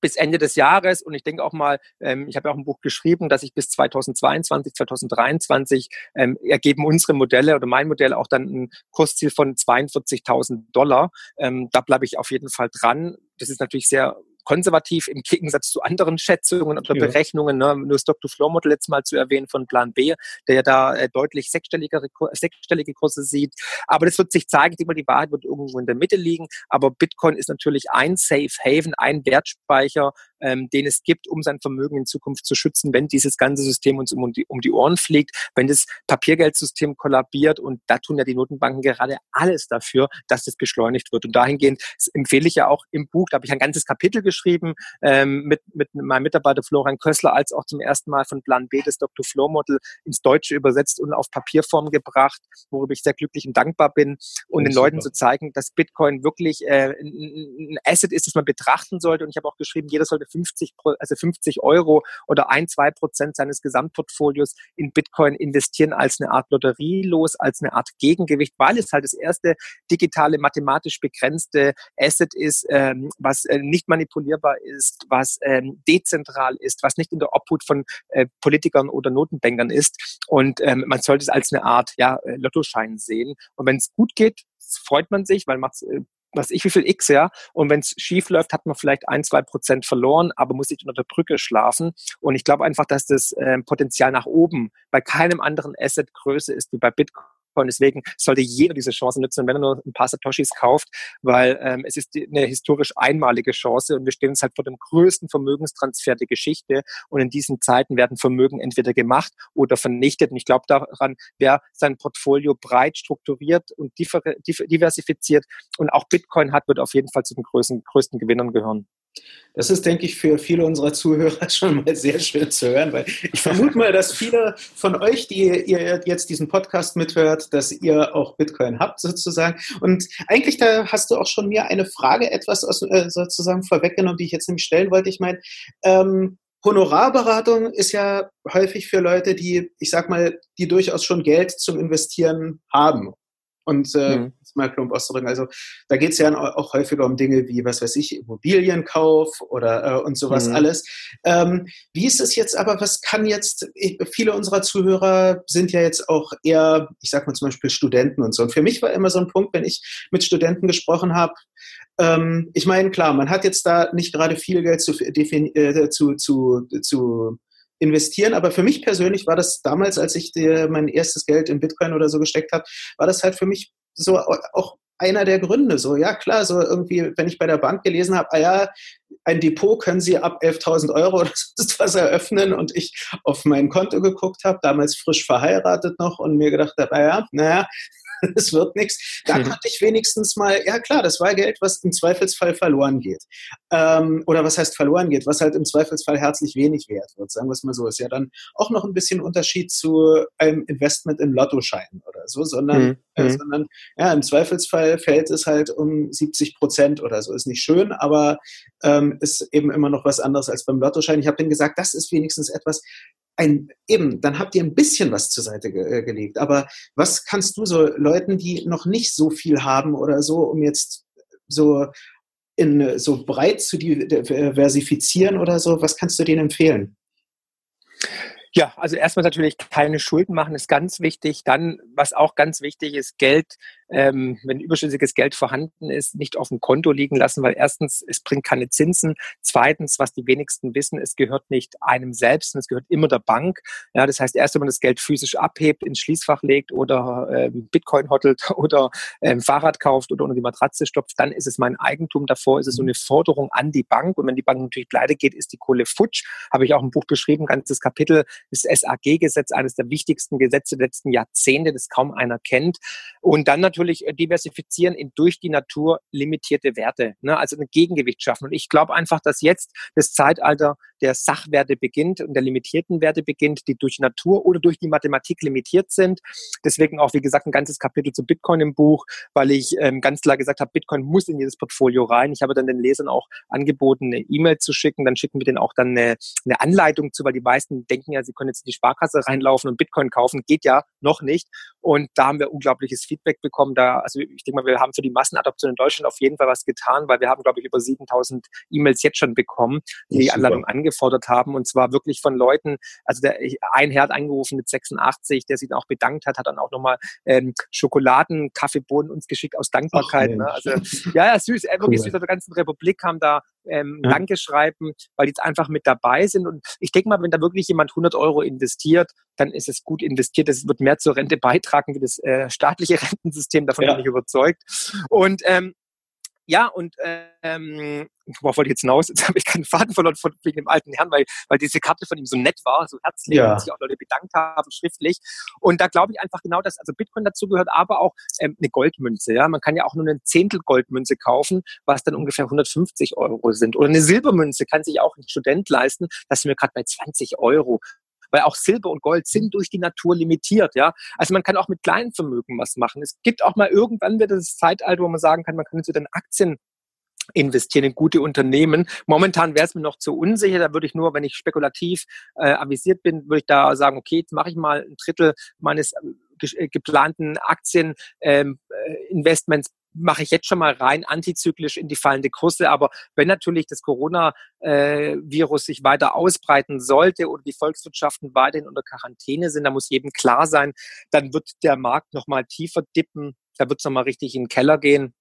bis Ende des Jahres. Und ich denke auch mal, ähm, ich habe ja auch ein Buch geschrieben, dass ich bis 2022, 2023 ähm, ergeben unsere Modelle oder mein Modell auch dann ein Kursziel von 42.000 Dollar. Ähm, da bleibe ich auf jeden Fall dran. Das ist natürlich sehr konservativ im Gegensatz zu anderen Schätzungen oder ja. Berechnungen, ne, nur das Stock-to-Flow-Modell jetzt mal zu erwähnen von Plan B, der ja da äh, deutlich sechsstellige, sechsstellige Kurse sieht. Aber das wird sich zeigen, ich die Wahrheit wird irgendwo in der Mitte liegen. Aber Bitcoin ist natürlich ein Safe Haven, ein Wertspeicher, ähm, den es gibt, um sein Vermögen in Zukunft zu schützen, wenn dieses ganze System uns um die, um die Ohren fliegt, wenn das Papiergeldsystem kollabiert und da tun ja die Notenbanken gerade alles dafür, dass das beschleunigt wird. Und dahingehend empfehle ich ja auch im Buch, da habe ich ein ganzes Kapitel geschrieben ähm, mit, mit meinem Mitarbeiter Florian Kössler, als auch zum ersten Mal von Plan B das Dr. Flow Model ins Deutsche übersetzt und auf Papierform gebracht, worüber ich sehr glücklich und dankbar bin und den super. Leuten zu zeigen, dass Bitcoin wirklich äh, ein Asset ist, das man betrachten sollte. Und ich habe auch geschrieben, jeder sollte 50, also 50 Euro oder ein, zwei Prozent seines Gesamtportfolios in Bitcoin investieren als eine Art Lotterielos, als eine Art Gegengewicht, weil es halt das erste digitale, mathematisch begrenzte Asset ist, ähm, was äh, nicht manipulierbar ist, was ähm, dezentral ist, was nicht in der Obhut von äh, Politikern oder Notenbankern ist. Und ähm, man sollte es als eine Art ja, äh, Lottoschein sehen. Und wenn es gut geht, freut man sich, weil macht äh, was ich wie viel X, ja. Und wenn es schief läuft, hat man vielleicht ein, zwei Prozent verloren, aber muss nicht unter der Brücke schlafen. Und ich glaube einfach, dass das äh, Potenzial nach oben bei keinem anderen Asset größer ist wie bei Bitcoin. Und deswegen sollte jeder diese Chance nutzen, wenn er nur ein paar Satoshis kauft, weil ähm, es ist eine historisch einmalige Chance und wir stehen uns halt vor dem größten Vermögenstransfer der Geschichte. Und in diesen Zeiten werden Vermögen entweder gemacht oder vernichtet. Und ich glaube daran, wer sein Portfolio breit strukturiert und diversifiziert und auch Bitcoin hat, wird auf jeden Fall zu den größten, größten Gewinnern gehören. Das ist, denke ich, für viele unserer Zuhörer schon mal sehr schön zu hören, weil ich vermute mal, dass viele von euch, die ihr jetzt diesen Podcast mithört, dass ihr auch Bitcoin habt sozusagen. Und eigentlich da hast du auch schon mir eine Frage etwas aus, äh, sozusagen vorweggenommen, die ich jetzt nämlich stellen wollte. Ich meine, ähm, Honorarberatung ist ja häufig für Leute, die, ich sag mal, die durchaus schon Geld zum Investieren haben und äh, mhm. mal plump auszudrücken. Also da geht es ja auch häufiger um Dinge wie, was weiß ich, Immobilienkauf oder äh, und sowas mhm. alles. Ähm, wie ist es jetzt aber, was kann jetzt, viele unserer Zuhörer sind ja jetzt auch eher, ich sag mal zum Beispiel Studenten und so. Und für mich war immer so ein Punkt, wenn ich mit Studenten gesprochen habe, ähm, ich meine, klar, man hat jetzt da nicht gerade viel Geld zu, äh, zu, zu, zu investieren. Aber für mich persönlich war das damals, als ich die, mein erstes Geld in Bitcoin oder so gesteckt habe, war das halt für mich so auch einer der Gründe. So, ja klar, so irgendwie, wenn ich bei der Bank gelesen habe, ah ja, ein Depot können Sie ab 11.000 Euro oder sonst was eröffnen und ich auf mein Konto geguckt habe, damals frisch verheiratet noch und mir gedacht habe, ah ja, naja, es wird nichts. Da mhm. konnte ich wenigstens mal, ja klar, das war Geld, was im Zweifelsfall verloren geht. Ähm, oder was heißt verloren geht, was halt im Zweifelsfall herzlich wenig wert wird, sagen wir es mal so. Ist ja dann auch noch ein bisschen Unterschied zu einem Investment im Lottoschein oder so, sondern, mhm. äh, mhm. sondern ja, im Zweifelsfall fällt es halt um 70 Prozent oder so. Ist nicht schön, aber ähm, ist eben immer noch was anderes als beim Lottoschein. Ich habe denen gesagt, das ist wenigstens etwas, ein, eben, dann habt ihr ein bisschen was zur Seite ge äh, gelegt. Aber was kannst du so Leuten, die noch nicht so viel haben oder so, um jetzt so in so breit zu diversifizieren oder so, was kannst du denen empfehlen? Ja, also erstmal natürlich keine Schulden machen ist ganz wichtig. Dann, was auch ganz wichtig ist, Geld ähm, wenn überschüssiges Geld vorhanden ist, nicht auf dem Konto liegen lassen, weil erstens, es bringt keine Zinsen. Zweitens, was die wenigsten wissen, es gehört nicht einem selbst, es gehört immer der Bank. Ja, das heißt, erst wenn man das Geld physisch abhebt, ins Schließfach legt oder ähm, Bitcoin hottelt oder ähm, Fahrrad kauft oder unter die Matratze stopft, dann ist es mein Eigentum. Davor ist es so eine Forderung an die Bank. Und wenn die Bank natürlich pleite geht, ist die Kohle futsch. Habe ich auch ein Buch beschrieben, ganzes Kapitel, das SAG-Gesetz, eines der wichtigsten Gesetze der letzten Jahrzehnte, das kaum einer kennt. Und dann natürlich natürlich äh, diversifizieren in durch die Natur limitierte Werte, ne? also ein Gegengewicht schaffen. Und ich glaube einfach, dass jetzt das Zeitalter der Sachwerte beginnt und der limitierten Werte beginnt, die durch Natur oder durch die Mathematik limitiert sind. Deswegen auch, wie gesagt, ein ganzes Kapitel zu Bitcoin im Buch, weil ich ähm, ganz klar gesagt habe, Bitcoin muss in jedes Portfolio rein. Ich habe dann den Lesern auch angeboten, eine E-Mail zu schicken. Dann schicken wir denen auch dann eine, eine Anleitung zu, weil die meisten denken ja, sie können jetzt in die Sparkasse reinlaufen und Bitcoin kaufen. Geht ja noch nicht. Und da haben wir unglaubliches Feedback bekommen. Da, also ich denke mal, wir haben für die Massenadoption in Deutschland auf jeden Fall was getan, weil wir haben, glaube ich, über 7000 E-Mails jetzt schon bekommen, die die Anleitung angefordert haben. Und zwar wirklich von Leuten, also der, ein Herr hat angerufen mit 86, der sich dann auch bedankt hat, hat dann auch nochmal ähm, Schokoladen, Kaffeebohnen uns geschickt aus Dankbarkeit. Ach, ne? Also ja, ja, süß. Äh, wirklich cool. süß. Aus der ganzen Republik haben da ähm, ja. Danke schreiben, weil die jetzt einfach mit dabei sind. Und ich denke mal, wenn da wirklich jemand 100 Euro investiert, dann ist es gut investiert. Es wird mehr zur Rente beitragen wie das äh, staatliche Rentensystem. Davon ja. bin ich überzeugt. Und ähm, ja, und ähm, worauf wollte ich jetzt hinaus? Jetzt habe ich keinen Faden verloren von wegen dem alten Herrn, weil, weil diese Karte von ihm so nett war, so herzlich ja. und sich auch Leute bedankt haben, schriftlich. Und da glaube ich einfach genau, dass also Bitcoin dazu gehört, aber auch ähm, eine Goldmünze. Ja, man kann ja auch nur eine Zehntel Goldmünze kaufen, was dann ungefähr 150 Euro sind. Oder eine Silbermünze kann sich auch ein Student leisten. Das sind wir gerade bei 20 Euro weil auch Silber und Gold sind durch die Natur limitiert, ja. Also man kann auch mit kleinen Vermögen was machen. Es gibt auch mal irgendwann wieder das Zeitalter, wo man sagen kann, man kann zu den Aktien investieren in gute Unternehmen. Momentan wäre es mir noch zu unsicher. Da würde ich nur, wenn ich spekulativ äh, avisiert bin, würde ich da sagen, okay, jetzt mache ich mal ein Drittel meines geplanten Aktieninvestments ähm, äh, mache ich jetzt schon mal rein antizyklisch in die fallende Kurse. Aber wenn natürlich das Corona-Virus sich weiter ausbreiten sollte oder die Volkswirtschaften weiterhin unter Quarantäne sind, da muss jedem klar sein, dann wird der Markt nochmal tiefer dippen. Da wird es nochmal richtig in den Keller gehen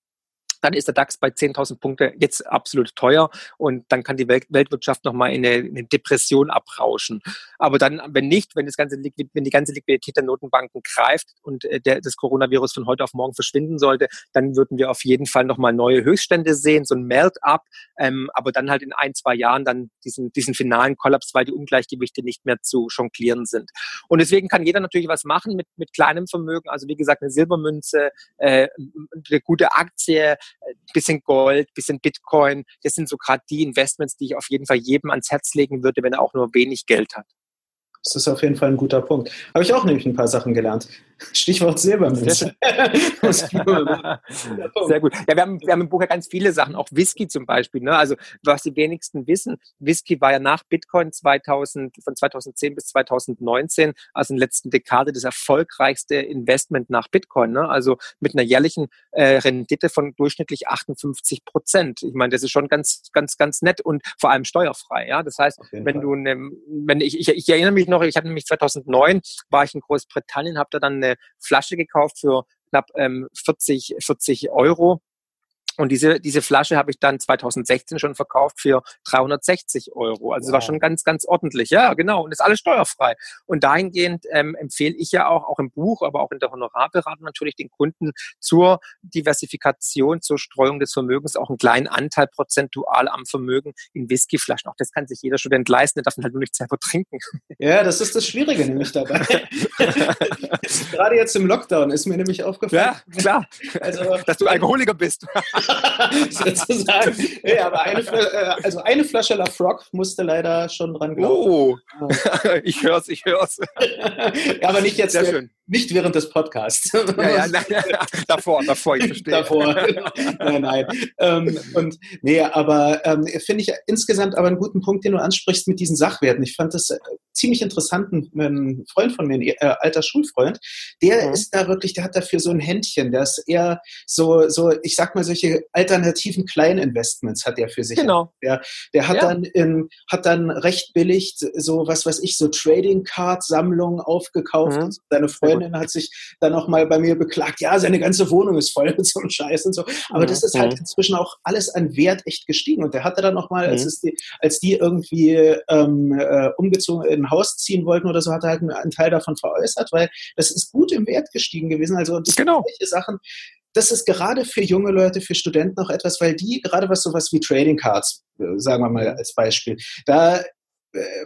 dann ist der DAX bei 10.000 Punkte jetzt absolut teuer und dann kann die Welt Weltwirtschaft nochmal in eine, in eine Depression abrauschen. Aber dann, wenn nicht, wenn, das ganze, wenn die ganze Liquidität der Notenbanken greift und äh, der, das Coronavirus von heute auf morgen verschwinden sollte, dann würden wir auf jeden Fall nochmal neue Höchststände sehen, so ein Melt-up, ähm, aber dann halt in ein, zwei Jahren dann diesen, diesen finalen Kollaps, weil die Ungleichgewichte nicht mehr zu jonglieren sind. Und deswegen kann jeder natürlich was machen mit, mit kleinem Vermögen, also wie gesagt, eine Silbermünze, äh, eine gute Aktie, bisschen Gold, bisschen Bitcoin. Das sind so gerade die Investments, die ich auf jeden Fall jedem ans Herz legen würde, wenn er auch nur wenig Geld hat. Das ist auf jeden Fall ein guter Punkt. Habe ich auch nämlich ein paar Sachen gelernt. Stichwort Silbermünze. Sehr gut. Ja, wir haben, wir haben im Buch ja ganz viele Sachen, auch Whisky zum Beispiel. Ne? Also was die wenigsten wissen, Whisky war ja nach Bitcoin 2000, von 2010 bis 2019, also in der letzten Dekade, das erfolgreichste Investment nach Bitcoin. Ne? Also mit einer jährlichen äh, Rendite von durchschnittlich 58 Prozent. Ich meine, das ist schon ganz, ganz, ganz nett und vor allem steuerfrei. Ja, das heißt, wenn Fall. du, ne, wenn ich, ich, ich erinnere mich noch, ich hatte nämlich 2009, war ich in Großbritannien, habe da dann eine Flasche gekauft für knapp ähm, 40, 40 Euro und diese, diese Flasche habe ich dann 2016 schon verkauft für 360 Euro. Also es wow. war schon ganz, ganz ordentlich. Ja, genau. Und ist alles steuerfrei. Und dahingehend ähm, empfehle ich ja auch, auch im Buch, aber auch in der Honorarberatung natürlich den Kunden zur Diversifikation, zur Streuung des Vermögens auch einen kleinen Anteil prozentual am Vermögen in Whiskyflaschen. Auch das kann sich jeder Student leisten, der darf ihn halt nur nicht selber trinken. Ja, das ist das Schwierige nämlich dabei. Gerade jetzt im Lockdown ist mir nämlich aufgefallen. Ja, klar. Also, dass du Alkoholiker bist. sozusagen. Ja, aber eine, äh, also eine Flasche La Frog musste leider schon dran glauben. Oh, ich hör's, ich hör's. aber nicht jetzt, Sehr schön. Nicht während des Podcasts. Ja, ja, nein, davor, davor, ich verstehe. Davor, nein, nein. Ähm, und nee, aber ähm, finde ich insgesamt aber einen guten Punkt, den du ansprichst mit diesen Sachwerten. Ich fand das äh, ziemlich interessant. Ein Freund von mir, ein äh, alter Schulfreund, der mhm. ist da wirklich, der hat dafür so ein Händchen, der ist eher so, so, ich sag mal, solche alternativen Kleininvestments hat er für sich. Genau. Der, der hat ja. dann in, hat dann recht billig so, was weiß ich, so Trading Card Sammlungen aufgekauft. Mhm. Seine Freundin hat sich dann auch mal bei mir beklagt, ja, seine ganze Wohnung ist voll mit so einem Scheiß und so. Aber mhm. das ist halt mhm. inzwischen auch alles an Wert echt gestiegen. Und der hatte dann noch mal, als, mhm. es die, als die irgendwie ähm, äh, umgezogen in ein Haus ziehen wollten oder so, hat er halt einen Teil davon veräußert, weil das ist gut im Wert gestiegen gewesen. Also das genau. sind solche Sachen, das ist gerade für junge Leute, für Studenten auch etwas, weil die, gerade was sowas wie Trading Cards, äh, sagen wir mal als Beispiel, da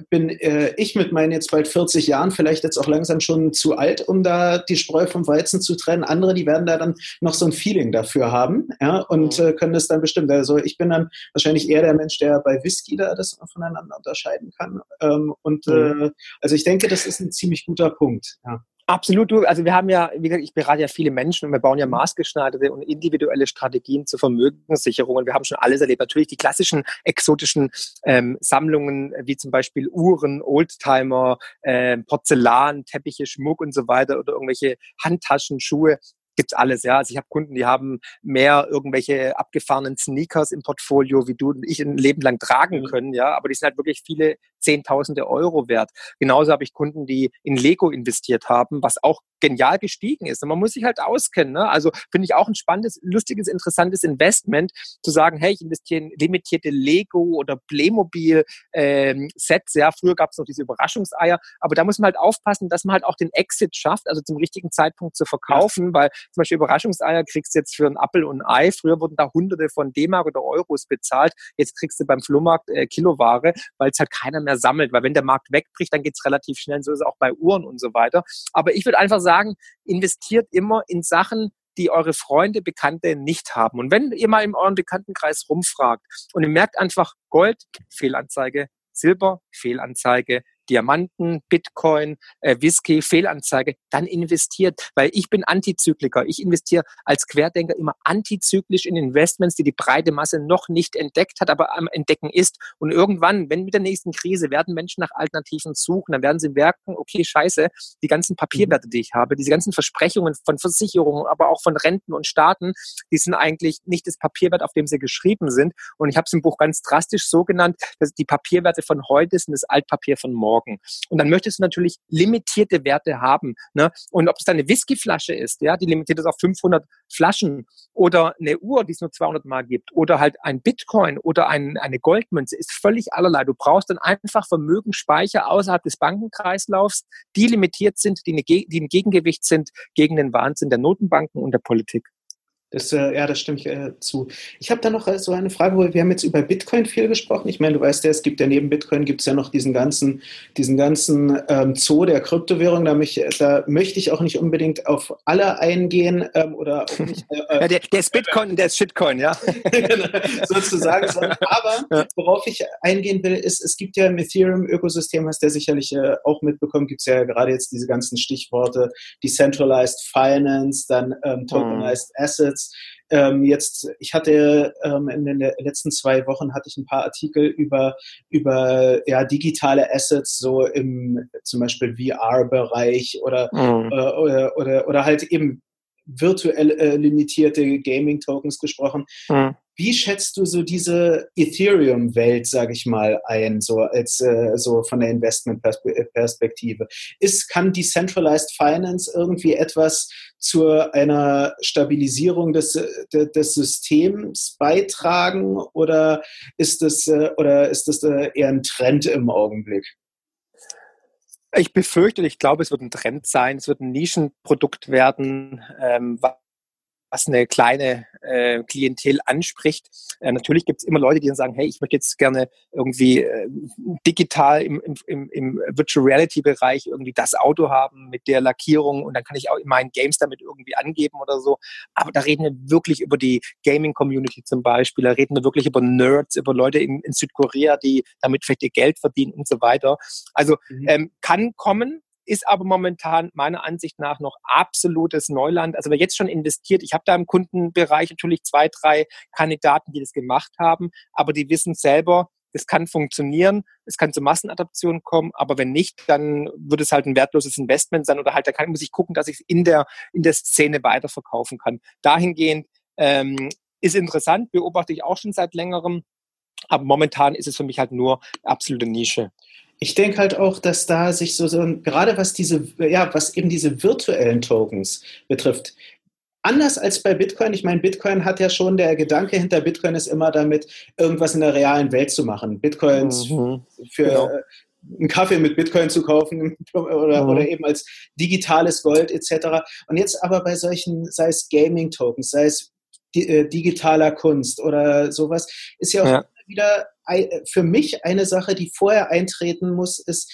bin äh, ich mit meinen jetzt bald 40 Jahren vielleicht jetzt auch langsam schon zu alt, um da die Spreu vom Weizen zu trennen. Andere, die werden da dann noch so ein Feeling dafür haben ja, und mhm. äh, können das dann bestimmen. Also ich bin dann wahrscheinlich eher der Mensch, der bei Whisky da das voneinander unterscheiden kann. Ähm, und mhm. äh, also ich denke, das ist ein ziemlich guter Punkt. Ja. Absolut, du, also wir haben ja, wie gesagt, ich berate ja viele Menschen und wir bauen ja maßgeschneiderte und individuelle Strategien zur Vermögenssicherung und wir haben schon alles erlebt. Natürlich die klassischen exotischen ähm, Sammlungen, wie zum Beispiel Uhren, Oldtimer, äh, Porzellan, Teppiche, Schmuck und so weiter oder irgendwelche Handtaschen, Schuhe gibt's alles, ja. Also ich habe Kunden, die haben mehr irgendwelche abgefahrenen Sneakers im Portfolio, wie du und ich ein Leben lang tragen können, ja. Aber die sind halt wirklich viele Zehntausende Euro wert. Genauso habe ich Kunden, die in Lego investiert haben, was auch genial gestiegen ist. Und man muss sich halt auskennen. Ne? Also finde ich auch ein spannendes, lustiges, interessantes Investment, zu sagen, hey, ich investiere in limitierte Lego oder Playmobil ähm. Ja, früher gab es noch diese Überraschungseier, aber da muss man halt aufpassen, dass man halt auch den Exit schafft, also zum richtigen Zeitpunkt zu verkaufen, ja. weil zum Beispiel Überraschungseier kriegst du jetzt für ein Apfel und ein Ei. Früher wurden da Hunderte von D-Mark oder Euros bezahlt. Jetzt kriegst du beim Flohmarkt äh, Kiloware, weil es halt keiner mehr sammelt. Weil wenn der Markt wegbricht, dann geht es relativ schnell. So ist es auch bei Uhren und so weiter. Aber ich würde einfach sagen, investiert immer in Sachen, die eure Freunde, Bekannte nicht haben. Und wenn ihr mal in eurem Bekanntenkreis rumfragt und ihr merkt einfach Gold, Fehlanzeige, Silber, Fehlanzeige, Diamanten, Bitcoin, äh, Whisky, Fehlanzeige, dann investiert, weil ich bin Antizykliker. Ich investiere als Querdenker immer antizyklisch in Investments, die die breite Masse noch nicht entdeckt hat, aber am Entdecken ist. Und irgendwann, wenn mit der nächsten Krise, werden Menschen nach Alternativen suchen, dann werden sie merken, okay, scheiße, die ganzen Papierwerte, die ich habe, diese ganzen Versprechungen von Versicherungen, aber auch von Renten und Staaten, die sind eigentlich nicht das Papierwert, auf dem sie geschrieben sind. Und ich habe es im Buch ganz drastisch so genannt, dass die Papierwerte von heute sind das Altpapier von morgen sorgen. Und dann möchtest du natürlich limitierte Werte haben. Ne? Und ob es dann eine Whiskyflasche ist, ja, die limitiert ist auf 500 Flaschen oder eine Uhr, die es nur 200 Mal gibt oder halt ein Bitcoin oder ein, eine Goldmünze, ist völlig allerlei. Du brauchst dann einfach Vermögensspeicher außerhalb des Bankenkreislaufs, die limitiert sind, die, eine, die ein Gegengewicht sind gegen den Wahnsinn der Notenbanken und der Politik. Das, äh, ja, das stimmt äh, zu. Ich habe da noch äh, so eine Frage, wo wir haben jetzt über Bitcoin viel gesprochen. Ich meine, du weißt ja, es gibt ja neben Bitcoin gibt es ja noch diesen ganzen, diesen ganzen ähm, Zoo der Kryptowährung. Da, mich, da möchte ich auch nicht unbedingt auf alle eingehen ähm, oder nicht. Äh, äh ja, der, der, ist Bitcoin, der ist Shitcoin, ja. genau, sozusagen. aber worauf ich eingehen will, ist, es gibt ja im Ethereum-Ökosystem, hast du ja sicherlich äh, auch mitbekommen, gibt es ja gerade jetzt diese ganzen Stichworte Decentralized Finance, dann ähm, Tokenized hm. Ähm, jetzt, ich hatte ähm, in den letzten zwei Wochen hatte ich ein paar Artikel über, über ja, digitale Assets, so im zum Beispiel VR-Bereich oder, mhm. äh, oder, oder, oder halt eben virtuell äh, limitierte Gaming-Tokens gesprochen. Mhm. Wie schätzt du so diese Ethereum-Welt, sage ich mal, ein, so als äh, so von der Investment-Perspektive? Ist kann Decentralized Finance irgendwie etwas zu einer Stabilisierung des, des Systems beitragen oder ist das äh, oder ist das äh, eher ein Trend im Augenblick? Ich befürchte, ich glaube, es wird ein Trend sein, es wird ein Nischenprodukt werden, ähm, was eine kleine äh, Klientel anspricht. Äh, natürlich gibt es immer Leute, die dann sagen, hey, ich möchte jetzt gerne irgendwie äh, digital im, im, im Virtual Reality Bereich irgendwie das Auto haben mit der Lackierung und dann kann ich auch in meinen Games damit irgendwie angeben oder so. Aber da reden wir wirklich über die Gaming Community zum Beispiel. Da reden wir wirklich über Nerds, über Leute in, in Südkorea, die damit vielleicht ihr Geld verdienen und so weiter. Also mhm. ähm, kann kommen, ist aber momentan meiner Ansicht nach noch absolutes Neuland. Also wer jetzt schon investiert, ich habe da im Kundenbereich natürlich zwei, drei Kandidaten, die das gemacht haben, aber die wissen selber, es kann funktionieren, es kann zur Massenadaption kommen, aber wenn nicht, dann wird es halt ein wertloses Investment sein oder halt, da kann, muss ich gucken, dass ich es in der, in der Szene weiterverkaufen kann. Dahingehend ähm, ist interessant, beobachte ich auch schon seit längerem, aber momentan ist es für mich halt nur absolute Nische ich denke halt auch, dass da sich so, so gerade was diese, ja, was eben diese virtuellen Tokens betrifft, anders als bei Bitcoin, ich meine, Bitcoin hat ja schon, der Gedanke hinter Bitcoin ist immer damit, irgendwas in der realen Welt zu machen. Bitcoins mhm, für genau. Äh, einen Kaffee mit Bitcoin zu kaufen oder, mhm. oder eben als digitales Gold etc. Und jetzt aber bei solchen, sei es Gaming-Tokens, sei es äh, digitaler Kunst oder sowas, ist ja auch ja. wieder für mich eine Sache, die vorher eintreten muss, ist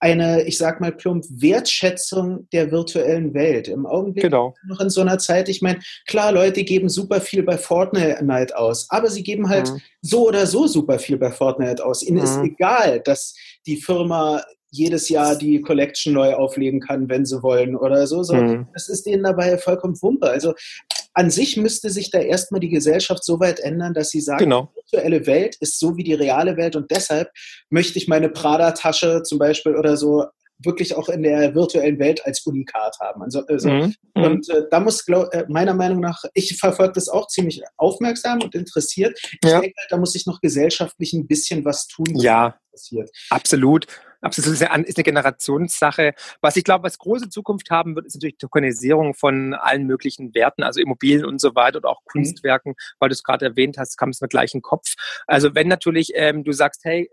eine, ich sag mal plump, Wertschätzung der virtuellen Welt. Im Augenblick genau. noch in so einer Zeit, ich meine, klar, Leute geben super viel bei Fortnite aus, aber sie geben halt mhm. so oder so super viel bei Fortnite aus. Ihnen mhm. ist egal, dass die Firma jedes Jahr die Collection neu auflegen kann, wenn sie wollen oder so. so. Mhm. Das ist denen dabei vollkommen Wumpe. Also an sich müsste sich da erstmal die Gesellschaft so weit ändern, dass sie sagt, genau. die virtuelle Welt ist so wie die reale Welt und deshalb möchte ich meine Prada-Tasche zum Beispiel oder so wirklich auch in der virtuellen Welt als Unikat haben. Also, also mhm. mhm. Und äh, da muss glaub, äh, meiner Meinung nach, ich verfolge das auch ziemlich aufmerksam und interessiert. Ich ja. denke, da muss sich noch gesellschaftlich ein bisschen was tun. Ja, passiert. absolut. Absolut, ist eine, ist eine Generationssache. Was ich glaube, was große Zukunft haben wird, ist natürlich Tokenisierung von allen möglichen Werten, also Immobilien und so weiter oder auch mhm. Kunstwerken, weil du es gerade erwähnt hast, kam es mit gleichen Kopf. Also wenn natürlich ähm, du sagst, hey,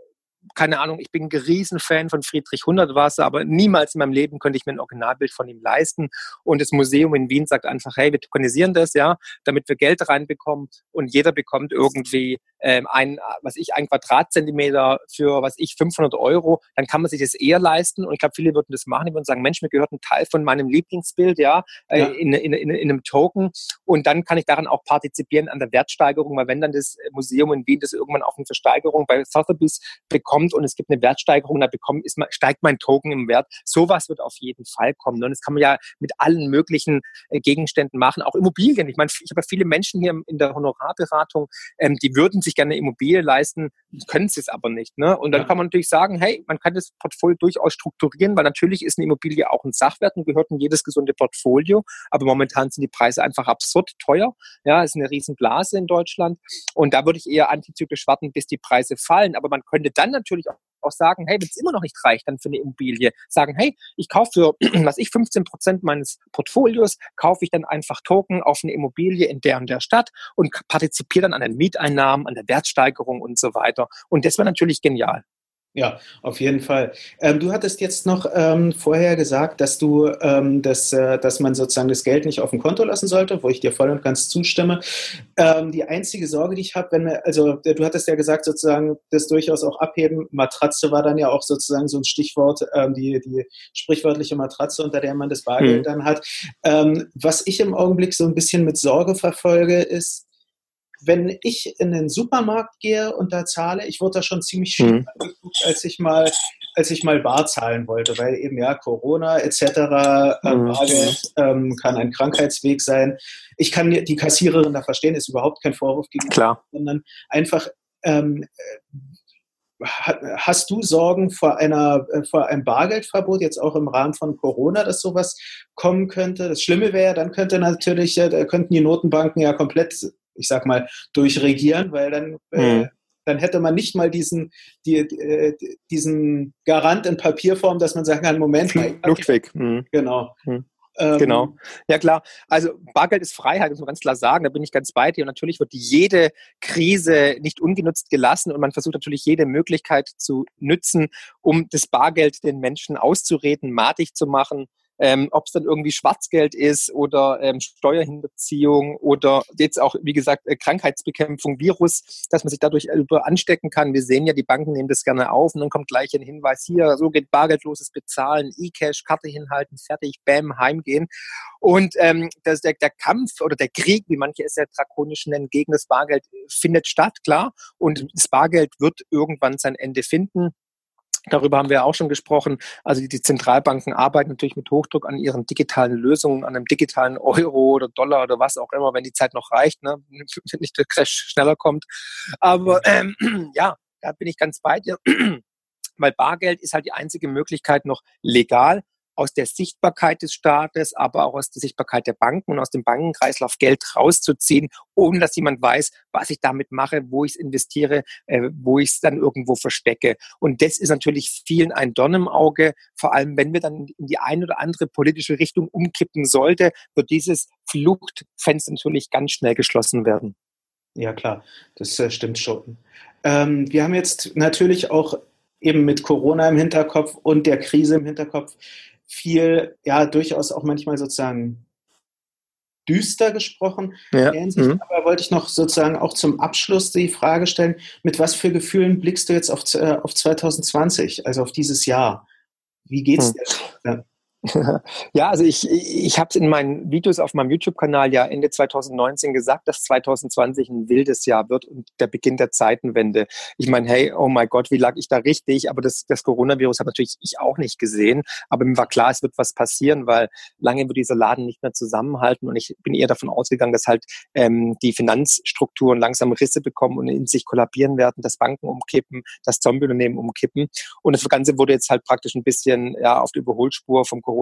keine Ahnung, ich bin ein Riesenfan von Friedrich Hundertwasser, aber niemals in meinem Leben könnte ich mir ein Originalbild von ihm leisten. Und das Museum in Wien sagt einfach, hey, wir tokenisieren das, ja, damit wir Geld reinbekommen und jeder bekommt irgendwie ähm, ein, was ich, ein Quadratzentimeter für, was ich, 500 Euro, dann kann man sich das eher leisten. Und ich glaube, viele würden das machen, die würden sagen, Mensch, mir gehört ein Teil von meinem Lieblingsbild, ja, äh, ja. In, in, in, in einem Token. Und dann kann ich daran auch partizipieren an der Wertsteigerung, weil wenn dann das Museum in Wien das irgendwann auch eine Versteigerung bei Sotheby's bekommt und es gibt eine Wertsteigerung, dann bekommt, ist, steigt mein Token im Wert. Sowas wird auf jeden Fall kommen. Und das kann man ja mit allen möglichen äh, Gegenständen machen, auch Immobilien. Ich meine, ich habe viele Menschen hier in der Honorarberatung, ähm, die würden sich gerne eine Immobilie leisten, können sie es aber nicht. Ne? Und dann ja. kann man natürlich sagen, hey, man kann das Portfolio durchaus strukturieren, weil natürlich ist eine Immobilie auch ein Sachwert und gehört in jedes gesunde Portfolio. Aber momentan sind die Preise einfach absurd teuer. Ja, es ist eine Riesenblase in Deutschland. Und da würde ich eher antizyklisch warten, bis die Preise fallen. Aber man könnte dann natürlich auch auch sagen, hey, wenn es immer noch nicht reicht, dann für eine Immobilie, sagen, hey, ich kaufe für, was ich, 15 Prozent meines Portfolios, kaufe ich dann einfach Token auf eine Immobilie in der und der Stadt und partizipiere dann an den Mieteinnahmen, an der Wertsteigerung und so weiter. Und das wäre natürlich genial. Ja, auf jeden Fall. Ähm, du hattest jetzt noch ähm, vorher gesagt, dass du, ähm, dass, äh, dass man sozusagen das Geld nicht auf dem Konto lassen sollte, wo ich dir voll und ganz zustimme. Ähm, die einzige Sorge, die ich habe, wenn also du hattest ja gesagt, sozusagen das durchaus auch abheben. Matratze war dann ja auch sozusagen so ein Stichwort, ähm, die, die sprichwörtliche Matratze, unter der man das Bargeld hm. dann hat. Ähm, was ich im Augenblick so ein bisschen mit Sorge verfolge, ist, wenn ich in den Supermarkt gehe und da zahle, ich wurde da schon ziemlich schief mhm. angeguckt, als ich mal, als ich mal bar zahlen wollte, weil eben ja Corona etc. Äh, mhm. Bargeld ähm, kann ein Krankheitsweg sein. Ich kann die Kassiererin da verstehen, ist überhaupt kein Vorwurf gegen Klar. sondern einfach ähm, Hast du Sorgen vor, einer, äh, vor einem Bargeldverbot, jetzt auch im Rahmen von Corona, dass sowas kommen könnte? Das Schlimme wäre, dann könnte natürlich, äh, könnten die Notenbanken ja komplett ich sag mal, durchregieren, weil dann, äh, mhm. dann hätte man nicht mal diesen, die, äh, diesen Garant in Papierform, dass man sagen kann, Moment mal. Luftweg. Mhm. Genau. Mhm. Ähm, genau. Ja klar. Also Bargeld ist Freiheit, muss man ganz klar sagen. Da bin ich ganz bei dir. Und natürlich wird jede Krise nicht ungenutzt gelassen und man versucht natürlich jede Möglichkeit zu nützen, um das Bargeld den Menschen auszureden, matig zu machen ähm, ob es dann irgendwie Schwarzgeld ist oder ähm, Steuerhinterziehung oder jetzt auch, wie gesagt, äh, Krankheitsbekämpfung, Virus, dass man sich dadurch über anstecken kann. Wir sehen ja, die Banken nehmen das gerne auf und dann kommt gleich ein Hinweis hier, so geht bargeldloses Bezahlen, E-Cash, Karte hinhalten, fertig, bam, heimgehen. Und ähm, das, der, der Kampf oder der Krieg, wie manche es ja drakonisch nennen, gegen das Bargeld findet statt, klar. Und das Bargeld wird irgendwann sein Ende finden. Darüber haben wir auch schon gesprochen. Also die Zentralbanken arbeiten natürlich mit Hochdruck an ihren digitalen Lösungen, an einem digitalen Euro oder Dollar oder was auch immer, wenn die Zeit noch reicht, ne? wenn nicht der Crash schneller kommt. Aber ähm, ja, da bin ich ganz bei dir, weil Bargeld ist halt die einzige Möglichkeit noch legal aus der Sichtbarkeit des Staates, aber auch aus der Sichtbarkeit der Banken und aus dem Bankenkreislauf Geld rauszuziehen, ohne dass jemand weiß, was ich damit mache, wo ich es investiere, äh, wo ich es dann irgendwo verstecke. Und das ist natürlich vielen ein Dorn im Auge, vor allem wenn wir dann in die eine oder andere politische Richtung umkippen sollte, wird dieses Fluchtfenster natürlich ganz schnell geschlossen werden. Ja, klar, das äh, stimmt schon. Ähm, wir haben jetzt natürlich auch eben mit Corona im Hinterkopf und der Krise im Hinterkopf viel, ja, durchaus auch manchmal sozusagen düster gesprochen. Ja. Mhm. Aber wollte ich noch sozusagen auch zum Abschluss die Frage stellen, mit was für Gefühlen blickst du jetzt auf, äh, auf 2020, also auf dieses Jahr? Wie geht's mhm. Ja, also ich, ich habe es in meinen Videos auf meinem YouTube-Kanal ja Ende 2019 gesagt, dass 2020 ein wildes Jahr wird und der Beginn der Zeitenwende. Ich meine, hey, oh mein Gott, wie lag ich da richtig? Aber das, das Coronavirus hat natürlich ich auch nicht gesehen. Aber mir war klar, es wird was passieren, weil lange wird dieser Laden nicht mehr zusammenhalten. Und ich bin eher davon ausgegangen, dass halt ähm, die Finanzstrukturen langsam Risse bekommen und in sich kollabieren werden, dass Banken umkippen, dass Zombie-Unternehmen umkippen. Und das Ganze wurde jetzt halt praktisch ein bisschen ja, auf die Überholspur vom Coronavirus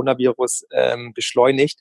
ähm, beschleunigt.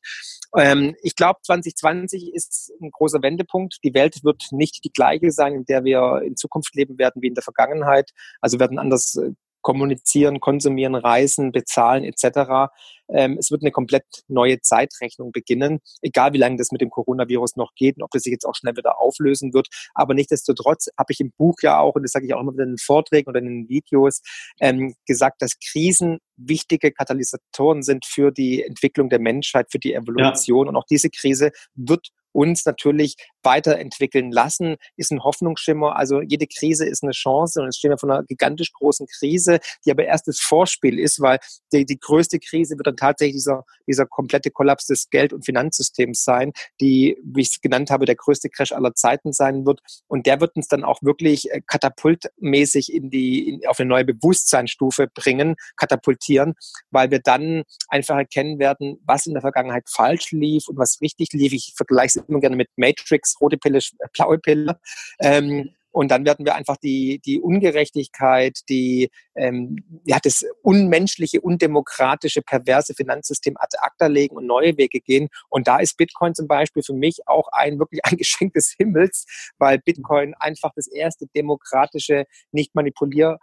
Ähm, ich glaube, 2020 ist ein großer Wendepunkt. Die Welt wird nicht die gleiche sein, in der wir in Zukunft leben werden wie in der Vergangenheit. Also werden anders äh, kommunizieren, konsumieren, reisen, bezahlen etc. Ähm, es wird eine komplett neue Zeitrechnung beginnen, egal wie lange das mit dem Coronavirus noch geht und ob das sich jetzt auch schnell wieder auflösen wird. Aber nichtsdestotrotz habe ich im Buch ja auch, und das sage ich auch immer wieder in den Vorträgen oder in den Videos, ähm, gesagt, dass Krisen wichtige Katalysatoren sind für die Entwicklung der Menschheit, für die Evolution. Ja. Und auch diese Krise wird uns natürlich weiterentwickeln lassen, ist ein Hoffnungsschimmer. Also jede Krise ist eine Chance und jetzt stehen wir vor einer gigantisch großen Krise, die aber erst das Vorspiel ist, weil die, die größte Krise wird dann tatsächlich dieser, dieser komplette Kollaps des Geld- und Finanzsystems sein, die, wie ich es genannt habe, der größte Crash aller Zeiten sein wird. Und der wird uns dann auch wirklich äh, katapultmäßig in die, in, auf eine neue Bewusstseinsstufe bringen, katapultieren, weil wir dann einfach erkennen werden, was in der Vergangenheit falsch lief und was richtig lief. Ich vergleiche immer gerne mit Matrix, rote Pille, blaue Pille. Ähm, und dann werden wir einfach die, die Ungerechtigkeit, die, ähm, ja, das unmenschliche, undemokratische, perverse Finanzsystem ad acta legen und neue Wege gehen. Und da ist Bitcoin zum Beispiel für mich auch ein wirklich ein Geschenk des Himmels, weil Bitcoin einfach das erste demokratische, nicht manipulierbare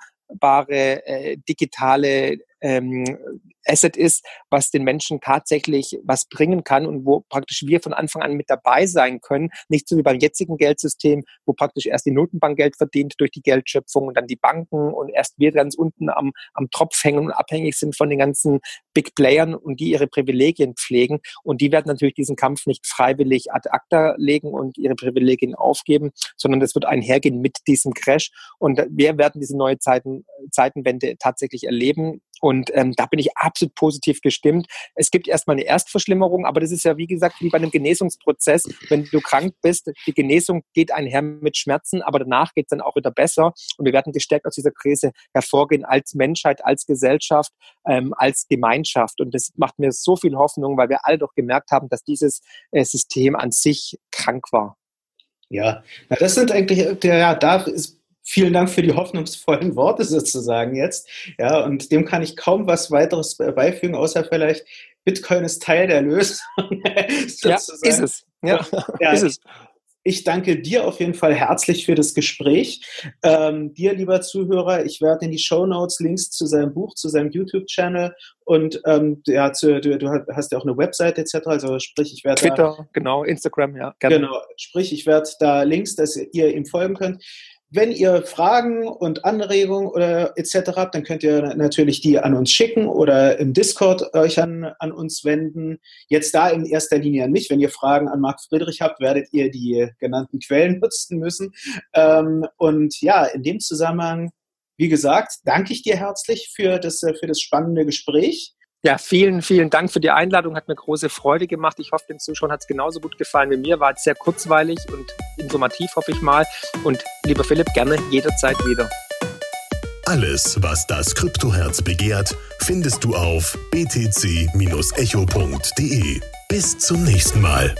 äh, digitale ähm, Asset ist, was den Menschen tatsächlich was bringen kann und wo praktisch wir von Anfang an mit dabei sein können. Nicht so wie beim jetzigen Geldsystem, wo praktisch erst die Notenbank Geld verdient durch die Geldschöpfung und dann die Banken und erst wir ganz unten am, am Tropf hängen und abhängig sind von den ganzen Big Playern und die ihre Privilegien pflegen. Und die werden natürlich diesen Kampf nicht freiwillig ad acta legen und ihre Privilegien aufgeben, sondern das wird einhergehen mit diesem Crash. Und wir werden diese neue Zeiten, Zeitenwende tatsächlich erleben. Und ähm, da bin ich absolut positiv gestimmt. Es gibt erstmal eine Erstverschlimmerung, aber das ist ja, wie gesagt, wie bei einem Genesungsprozess. Wenn du krank bist, die Genesung geht einher mit Schmerzen, aber danach geht es dann auch wieder besser. Und wir werden gestärkt aus dieser Krise hervorgehen als Menschheit, als Gesellschaft, ähm, als Gemeinschaft. Und das macht mir so viel Hoffnung, weil wir alle doch gemerkt haben, dass dieses äh, System an sich krank war. Ja, na, das sind eigentlich, ja, da ist vielen Dank für die hoffnungsvollen Worte sozusagen jetzt. Ja, und dem kann ich kaum was weiteres beifügen, außer vielleicht Bitcoin ist Teil der Lösung. ja, ist es. Ja, ja, ist es. Ich danke dir auf jeden Fall herzlich für das Gespräch. Ähm, dir, lieber Zuhörer, ich werde in die Show Notes Links zu seinem Buch, zu seinem YouTube-Channel und ähm, ja, zu, du, du, hast ja auch eine Website etc. Also sprich, ich werde Twitter, da, genau, Instagram, ja. Gerne. Genau, sprich, ich werde da Links, dass ihr ihm folgen könnt. Wenn ihr Fragen und Anregungen oder etc. habt, dann könnt ihr natürlich die an uns schicken oder im Discord euch an, an uns wenden. Jetzt da in erster Linie an mich. Wenn ihr Fragen an Marc Friedrich habt, werdet ihr die genannten Quellen nutzen müssen. Ähm, und ja, in dem Zusammenhang, wie gesagt, danke ich dir herzlich für das, für das spannende Gespräch. Ja, vielen, vielen Dank für die Einladung. Hat mir große Freude gemacht. Ich hoffe, den Zuschauern hat es genauso gut gefallen wie mir. War sehr kurzweilig und informativ, hoffe ich mal. Und lieber Philipp, gerne jederzeit wieder. Alles, was das Kryptoherz begehrt, findest du auf btc-echo.de. Bis zum nächsten Mal.